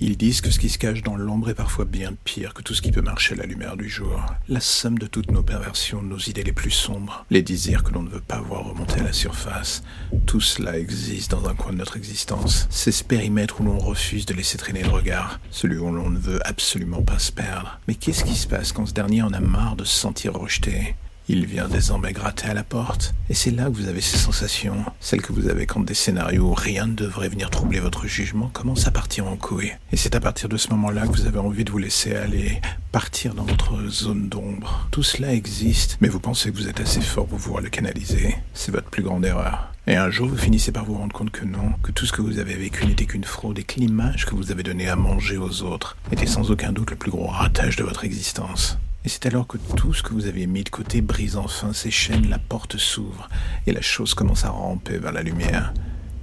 Ils disent que ce qui se cache dans l'ombre est parfois bien pire que tout ce qui peut marcher à la lumière du jour. La somme de toutes nos perversions, nos idées les plus sombres, les désirs que l'on ne veut pas voir remonter à la surface, tout cela existe dans un coin de notre existence. C'est ce périmètre où l'on refuse de laisser traîner le regard, celui où l'on ne veut absolument pas se perdre. Mais qu'est-ce qui se passe quand ce dernier en a marre de se sentir rejeté? Il vient désormais gratter à la porte, et c'est là que vous avez ces sensations, celles que vous avez quand des scénarios où rien ne devrait venir troubler votre jugement commencent à partir en couille. Et c'est à partir de ce moment-là que vous avez envie de vous laisser aller, partir dans votre zone d'ombre. Tout cela existe, mais vous pensez que vous êtes assez fort pour pouvoir le canaliser. C'est votre plus grande erreur. Et un jour, vous finissez par vous rendre compte que non, que tout ce que vous avez vécu n'était qu'une fraude et que l'image que vous avez donnée à manger aux autres était sans aucun doute le plus gros ratage de votre existence. Et c'est alors que tout ce que vous aviez mis de côté brise enfin ses chaînes, la porte s'ouvre, et la chose commence à ramper vers la lumière.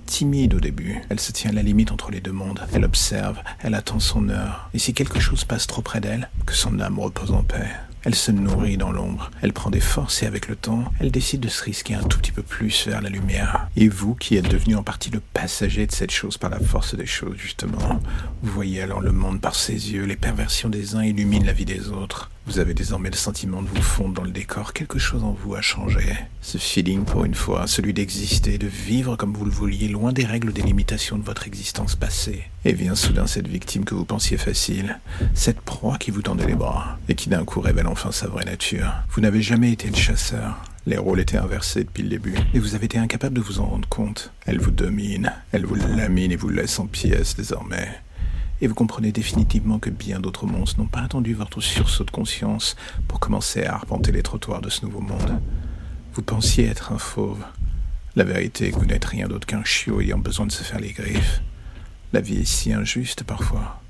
Timide au début, elle se tient à la limite entre les deux mondes, elle observe, elle attend son heure, et si quelque chose passe trop près d'elle, que son âme repose en paix. Elle se nourrit dans l'ombre, elle prend des forces et avec le temps, elle décide de se risquer un tout petit peu plus vers la lumière. Et vous, qui êtes devenu en partie le passager de cette chose par la force des choses, justement, vous voyez alors le monde par ses yeux, les perversions des uns illuminent la vie des autres. Vous avez désormais le sentiment de vous fondre dans le décor, quelque chose en vous a changé. Ce feeling pour une fois, celui d'exister, de vivre comme vous le vouliez, loin des règles des limitations de votre existence passée. Et vient soudain cette victime que vous pensiez facile, cette proie qui vous tendait les bras, et qui d'un coup révèle enfin sa vraie nature. Vous n'avez jamais été le chasseur, les rôles étaient inversés depuis le début, et vous avez été incapable de vous en rendre compte. Elle vous domine, elle vous lamine et vous laisse en pièces désormais et vous comprenez définitivement que bien d'autres monstres n'ont pas attendu votre sursaut de conscience pour commencer à arpenter les trottoirs de ce nouveau monde. Vous pensiez être un fauve. La vérité est que vous n'êtes rien d'autre qu'un chiot ayant besoin de se faire les griffes. La vie est si injuste parfois.